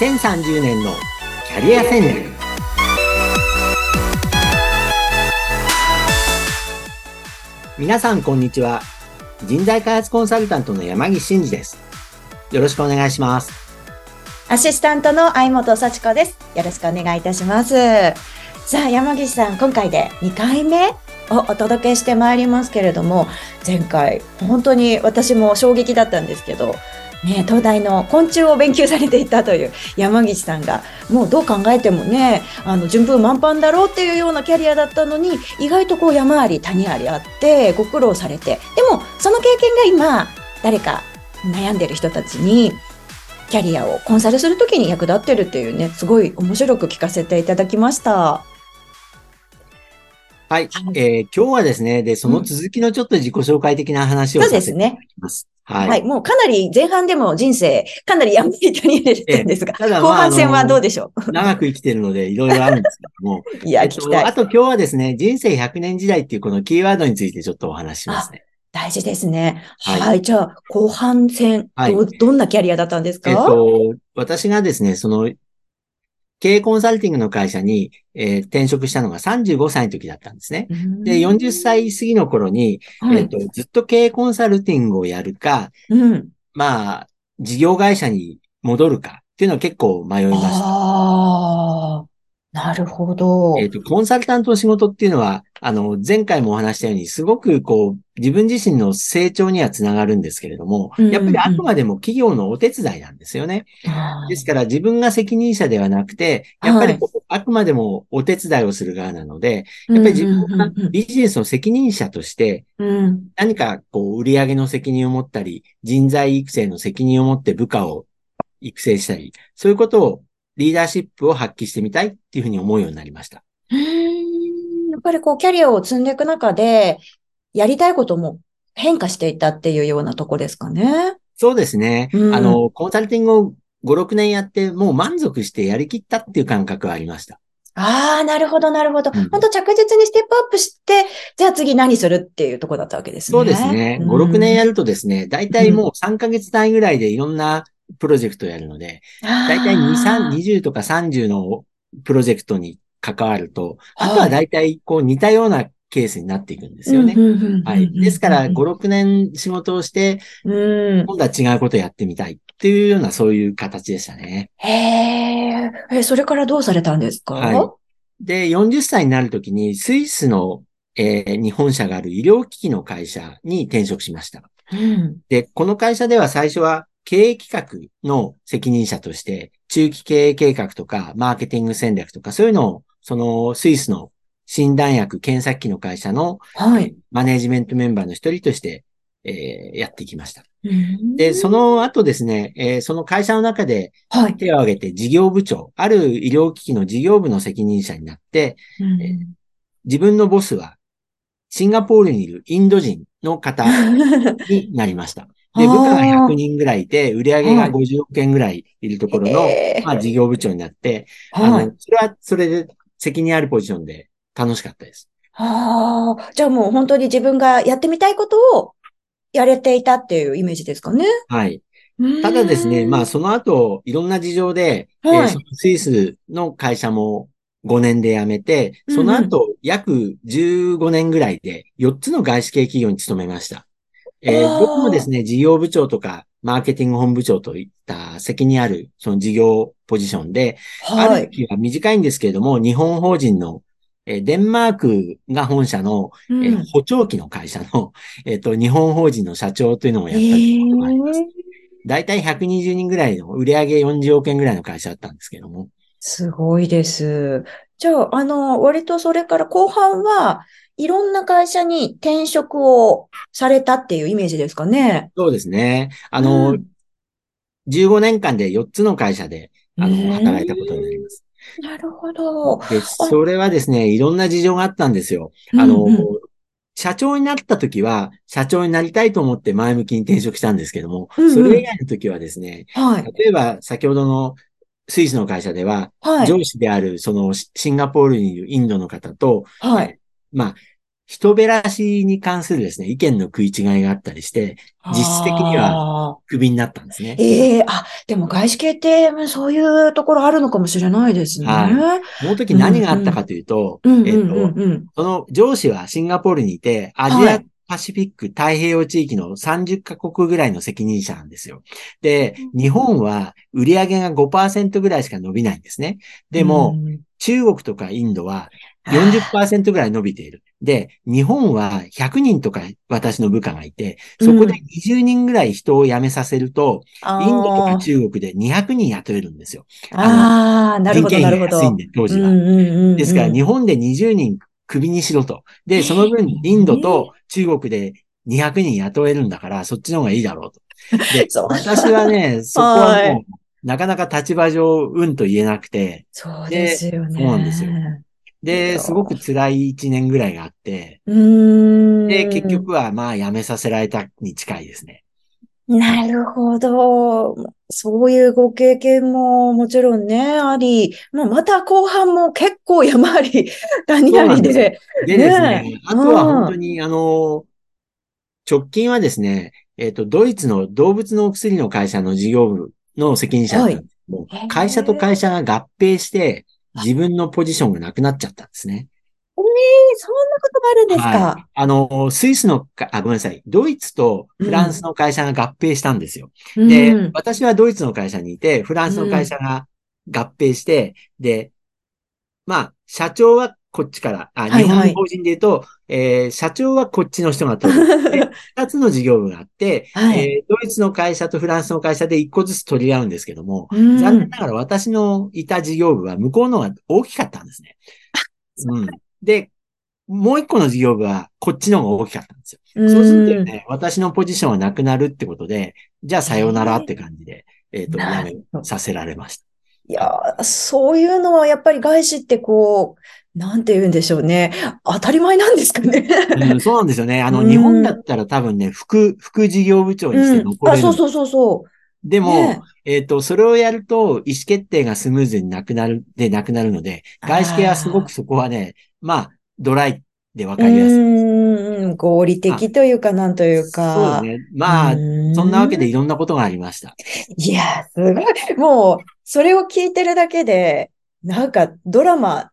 2030年のキャリア戦略。皆さんこんにちは。人材開発コンサルタントの山岸真嗣です。よろしくお願いします。アシスタントの相本幸子です。よろしくお願いいたします。さあ山岸さん今回で2回目をお届けしてまいりますけれども前回本当に私も衝撃だったんですけどね、東大の昆虫を勉強されていたという山岸さんがもうどう考えてもねあの順風満帆だろうっていうようなキャリアだったのに意外とこう山あり谷ありあってご苦労されてでもその経験が今誰か悩んでる人たちにキャリアをコンサルするときに役立ってるっていうねすごい面白く聞かせていただきました。はい、えー、今日はですね、で、その続きのちょっと自己紹介的な話をさせていただきます。はい、はい。もうかなり前半でも人生、かなりやめりとに入れてんですが、ただ、後半戦はどうでしょう、長く生きてるのでいろいろあるんですけども。いや、えっと、あと今日はですね、人生100年時代っていうこのキーワードについてちょっとお話ししますね。大事ですね。はい。はい、じゃあ、後半戦、はい、ど、どんなキャリアだったんですか？えっと、私がですね、その、経営コンサルティングの会社に、えー、転職したのが35歳の時だったんですね。で、40歳過ぎの頃に、はい、えっ、と、ずっと経営コンサルティングをやるか、うん、まあ、事業会社に戻るかっていうのは結構迷いました。なるほど。えっ、と、コンサルタントの仕事っていうのは、あの、前回もお話したように、すごくこう、自分自身の成長にはつながるんですけれども、やっぱりあくまでも企業のお手伝いなんですよね。ですから自分が責任者ではなくて、やっぱりあくまでもお手伝いをする側なので、やっぱり自分がビジネスの責任者として、何かこう、売上の責任を持ったり、人材育成の責任を持って部下を育成したり、そういうことをリーダーシップを発揮してみたいっていうふうに思うようになりました。やっぱりこうキャリアを積んでいく中で、やりたいことも変化していたっていうようなとこですかね。そうですね。うん、あの、コンサルティングを5、6年やって、もう満足してやりきったっていう感覚はありました。ああ、なるほど、なるほど。うん、本当着実にステップアップして、じゃあ次何するっていうところだったわけですね。そうですね。5、6年やるとですね、大体もう3ヶ月単位ぐらいでいろんなプロジェクトをやるので、大体2、3、20とか30のプロジェクトに関わると、あとは大体こう似たようなケースになっていくんですよね。はい。ですから、5、6年仕事をして、今度は違うことをやってみたいっていうような、そういう形でしたね。へえ。それからどうされたんですか？はい。で、40歳になるときに、スイスの、えー、日本社がある医療機器の会社に転職しました。うん、で、この会社では最初は経営企画の責任者として、中期経営計画とか、マーケティング戦略とか、そういうのを、そのスイスの診断薬検査機の会社の、はい、マネージメントメンバーの一人として、えー、やってきました。で、その後ですね、えー、その会社の中で手を挙げて事業部長、はい、ある医療機器の事業部の責任者になって、えー、自分のボスはシンガポールにいるインド人の方になりました。で、部下が100人ぐらいいて、売上が50億円ぐらいいるところの、まあ、事業部長になって、あの、それはそれで責任あるポジションで楽しかったです。ああ、じゃあもう本当に自分がやってみたいことをやれていたっていうイメージですかね。はい。ただですね、まあその後、いろんな事情で、はい、えー、スイスの会社も5年で辞めて、その後、約15年ぐらいで4つの外資系企業に勤めました。えー、僕もですね、事業部長とか、マーケティング本部長といった責任ある、その事業ポジションで、はい、ある期は短いんですけれども、日本法人のえデンマークが本社の、うん、え補聴器の会社の、えっ、と、日本法人の社長というのをやったことがあります。大体120人ぐらいの売上40億円ぐらいの会社だったんですけども。すごいです。じゃあ、あの、割とそれから後半はいろんな会社に転職をされたっていうイメージですかね。そうですね。あの、うん、15年間で4つの会社で、あの、働いたことになります。なるほど。で、それはですね、いろんな事情があったんですよ。あの、うんうん、社長になった時は、社長になりたいと思って前向きに転職したんですけども、うんうん、それ以外の時はですね、はい、例えば先ほどのスイスの会社では、はい、上司であるそのシンガポールにいるインドの方と、はい、まあ、人減らしに関するですね、意見の食い違いがあったりして、実質的にはクビになったんですね。ええー、あ、でも外資系ってそういうところあるのかもしれないですね。はい。その時何があったかというと、うんうん、えっ、ー、と、その上司はシンガポールにいて、アジアパシフィック太平洋地域の30カ国ぐらいの責任者なんですよ。で、日本は売上が5%ぐらいしか伸びないんですね。でも、うん、中国とかインドは 40%ぐらい伸びている。で、日本は100人とか私の部下がいて、そこで20人ぐらい人を辞めさせると、うん、インドとか中国で200人雇えるんですよ。ああ、なるほど、なるほど。安いんで、当時は。ですから、日本で20人クビにしろと。で、その分、インドと中国で200人雇えるんだから、そっちの方がいいだろうと。で、私はね、そこはもう、なかなか立場上、うんと言えなくて。そうですよね。そうなんですよ。で、すごく辛い一年ぐらいがあって、で、結局はまあ辞めさせられたに近いですね。なるほど。そういうご経験ももちろんね、あり、もうまた後半も結構山あり、谷ありで。ででですね、あとは本当に、あの、直近はですね、えっ、ー、と、ドイツの動物のお薬の会社の事業部の責任者だったんです。けど、はい、会社と会社が合併して、自分のポジションがなくなっちゃったんですね。ええー、そんなことがあるんですか、はい、あの、スイスの、あ、ごめんなさい。ドイツとフランスの会社が合併したんですよ。うん、で、私はドイツの会社にいて、フランスの会社が合併して、うん、で、まあ、社長はこっちから、あ、日本の法人で言うと、はいはい、えー、社長はこっちの人が取る。二つの事業部があって、はい、えー、ドイツの会社とフランスの会社で一個ずつ取り合うんですけども、うん、残念ながら私のいた事業部は向こうの方が大きかったんですね。うん。で、もう一個の事業部はこっちの方が大きかったんですよ。うん、そうするとね、私のポジションはなくなるってことで、じゃあさようならって感じで、えっ、ー、と、やめさせられました。いや、そういうのはやっぱり外資ってこう、なんて言うんでしょうね。当たり前なんですかね。うん、そうなんですよね。あの、日本だったら多分ね、副、副事業部長にして残れる、うん。あ、そうそうそうそう。でも、ね、えっ、ー、と、それをやると、意思決定がスムーズになくなる、でなくなるので、外資系はすごくそこはね、まあ、ドライでわかりやすいうん、合理的というか、なんというか。そうですね。まあ、そんなわけでいろんなことがありました。いや、すごい。もう、それを聞いてるだけで、なんか、ドラマ、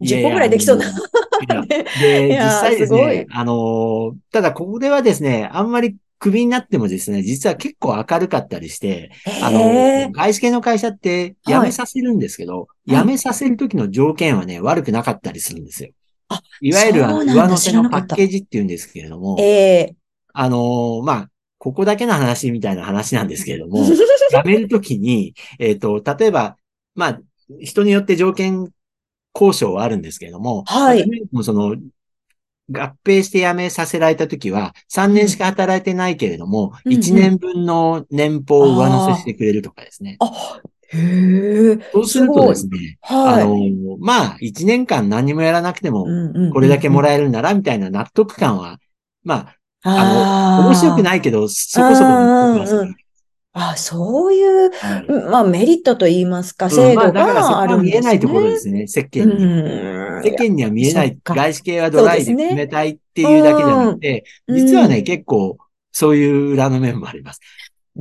10本くらいできそうな。で、実際ですね、あの、ただここではですね、あんまりクビになってもですね、実は結構明るかったりして、あの、外資系の会社って辞めさせるんですけど、はい、辞めさせるときの条件はね、悪くなかったりするんですよ。あいわゆる上乗せのパッケージって言うんですけれども、えー、あの、まあ、ここだけの話みたいな話なんですけれども、辞めるときに、えっ、ー、と、例えば、まあ、人によって条件交渉はあるんですけれども、はい。もその、合併して辞めさせられたときは、3年しか働いてないけれども、うん、1年分の年俸を上乗せしてくれるとかですね。あへえ。そうするとですね、はい、あの、まあ、1年間何もやらなくても、これだけもらえるな、みたいな納得感は、まあ、あの、面白くないけど、そこそこ納得ます、ね。あ、そういう、はい、まあメリットと言いますか、制度があるんですね。うんまあ、だから見えないところですね、世間に。世間には見えない、外資系はドライで冷たいっていうだけじゃなくて、ね、実はね、結構そういう裏の面もあります。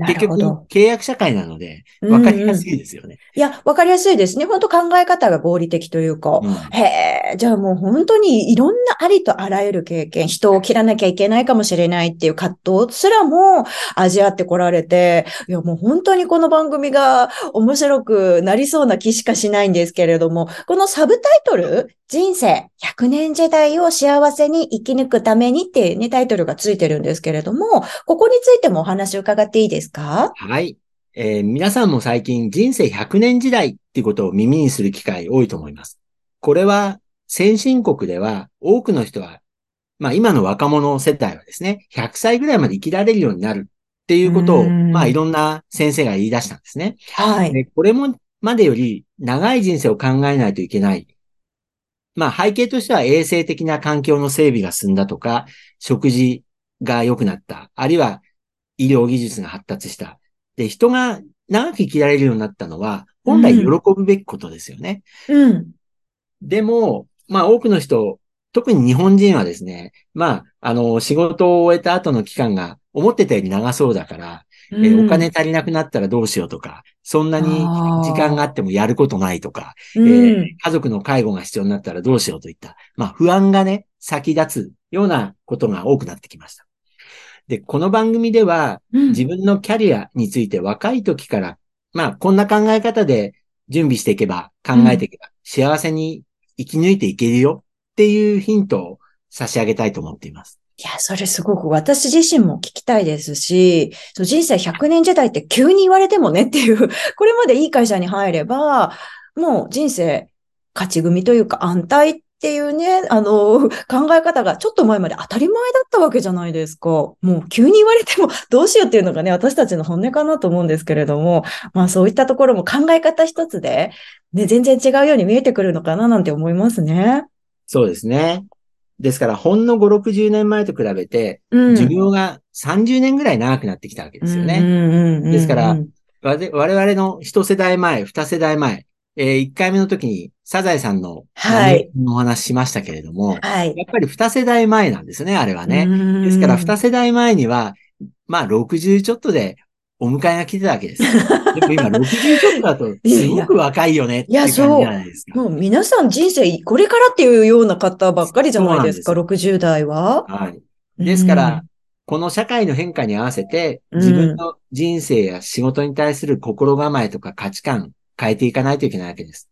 結局、契約社会なので、わかりやすいですよね、うんうん。いや、わかりやすいですね。本当考え方が合理的というか。うん、へえ、じゃあもう本当にいろんなありとあらゆる経験、人を切らなきゃいけないかもしれないっていう葛藤すらも味わってこられて、いやもう本当にこの番組が面白くなりそうな気しかしないんですけれども、このサブタイトル、人生100年時代を幸せに生き抜くためにっていうね、タイトルがついてるんですけれども、ここについてもお話を伺っていいですか？はい。えー、皆さんも最近人生100年時代っていうことを耳にする機会多いと思います。これは先進国では多くの人は、まあ今の若者世代はですね、100歳ぐらいまで生きられるようになるっていうことを、まあいろんな先生が言い出したんですね。はい。でこれもまでより長い人生を考えないといけない。まあ背景としては衛生的な環境の整備が進んだとか、食事が良くなった。あるいは医療技術が発達した。で、人が長く生きられるようになったのは、本来喜ぶべきことですよね。うん。でも、まあ多くの人、特に日本人はですね、まあ、あの、仕事を終えた後の期間が思ってたより長そうだから、うん、えお金足りなくなったらどうしようとか、そんなに時間があってもやることないとか、えー、家族の介護が必要になったらどうしようといった、まあ不安がね、先立つようなことが多くなってきました。で、この番組では、自分のキャリアについて若い時から、まあこんな考え方で準備していけば、考えていけば、幸せに生き抜いていけるよっていうヒントを差し上げたいと思っています。いや、それすごく私自身も聞きたいですし、人生100年時代って急に言われてもねっていう、これまでいい会社に入れば、もう人生勝ち組というか安泰っていうね、あの、考え方がちょっと前まで当たり前だったわけじゃないですか。もう急に言われてもどうしようっていうのがね、私たちの本音かなと思うんですけれども、まあそういったところも考え方一つで、ね、全然違うように見えてくるのかななんて思いますね。そうですね。ですから、ほんの5、60年前と比べて、寿命が30年ぐらい長くなってきたわけですよね。ですから、我々の一世代前、二世代前、えー、1回目の時に、サザエさんの、はい、お話しましたけれども、はい、やっぱり二世代前なんですね、あれはね。ですから、二世代前には、まあ、60ちょっとでお迎えが来てたわけです。でも今60ちょっとだと、すごく若いよねっていう感じじゃないですか。もう皆さん人生これからっていうような方ばっかりじゃないですか、す60代は。はい。ですから、この社会の変化に合わせて、自分の人生や仕事に対する心構えとか価値観変えていかないといけないわけです。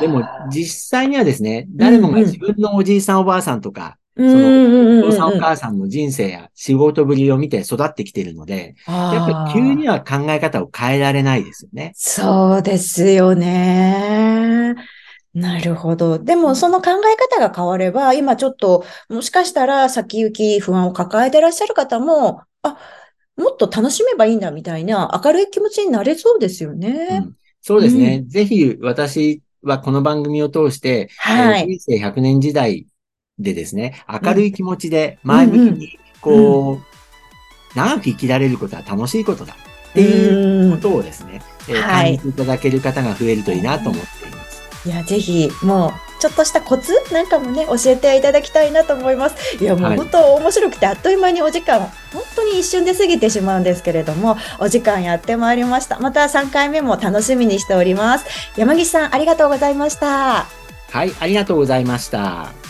でも、実際にはですね、誰もが自分のおじいさんおばあさんとか、その、お父さんお母さんの人生や仕事ぶりを見て育ってきているので、やっぱり急には考え方を変えられないですよね。そうですよね。なるほど。でも、その考え方が変われば、今ちょっと、もしかしたら先行き不安を抱えてらっしゃる方も、あ、もっと楽しめばいいんだみたいな明るい気持ちになれそうですよね。うん、そうですね。うん、ぜひ私はこの番組を通して、はい、人生100年時代でですね、明るい気持ちで前向きに、こう、長く生きられることは楽しいことだっていうことをですね、えー、感じていただける方が増えるといいなと思っています。いや、ぜひ、もう、ちょっとしたコツなんかもね、教えていただきたいなと思います。いや、もう本当面白くて、あっという間にお時間、本当に一瞬で過ぎてしまうんですけれども、お時間やってまいりました。また3回目も楽しみにしております。山岸さん、ありがとうございました。はい、ありがとうございました。